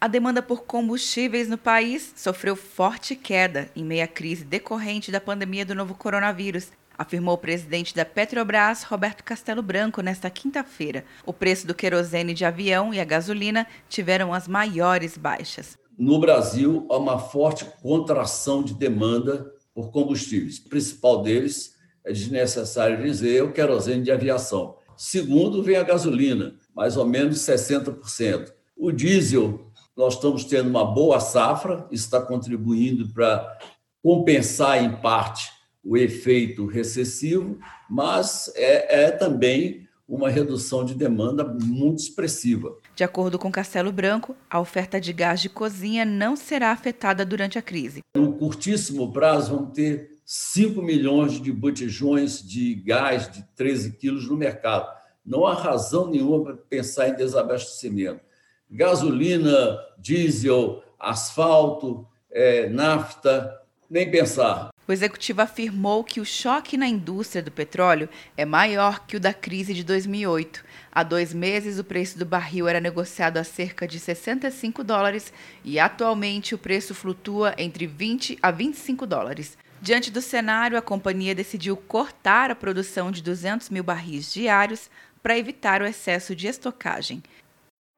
A demanda por combustíveis no país sofreu forte queda em meio à crise decorrente da pandemia do novo coronavírus, afirmou o presidente da Petrobras, Roberto Castelo Branco, nesta quinta-feira. O preço do querosene de avião e a gasolina tiveram as maiores baixas. No Brasil, há uma forte contração de demanda por combustíveis. O principal deles é desnecessário dizer o querosene de aviação. Segundo, vem a gasolina, mais ou menos 60%. O diesel nós estamos tendo uma boa safra, isso está contribuindo para compensar, em parte, o efeito recessivo, mas é, é também uma redução de demanda muito expressiva. De acordo com Castelo Branco, a oferta de gás de cozinha não será afetada durante a crise. No curtíssimo prazo, vão ter 5 milhões de botijões de gás de 13 quilos no mercado. Não há razão nenhuma para pensar em desabastecimento gasolina, diesel, asfalto, é, nafta, nem pensar. O executivo afirmou que o choque na indústria do petróleo é maior que o da crise de 2008. Há dois meses, o preço do barril era negociado a cerca de 65 dólares e atualmente o preço flutua entre 20 a 25 dólares. Diante do cenário, a companhia decidiu cortar a produção de 200 mil barris diários para evitar o excesso de estocagem.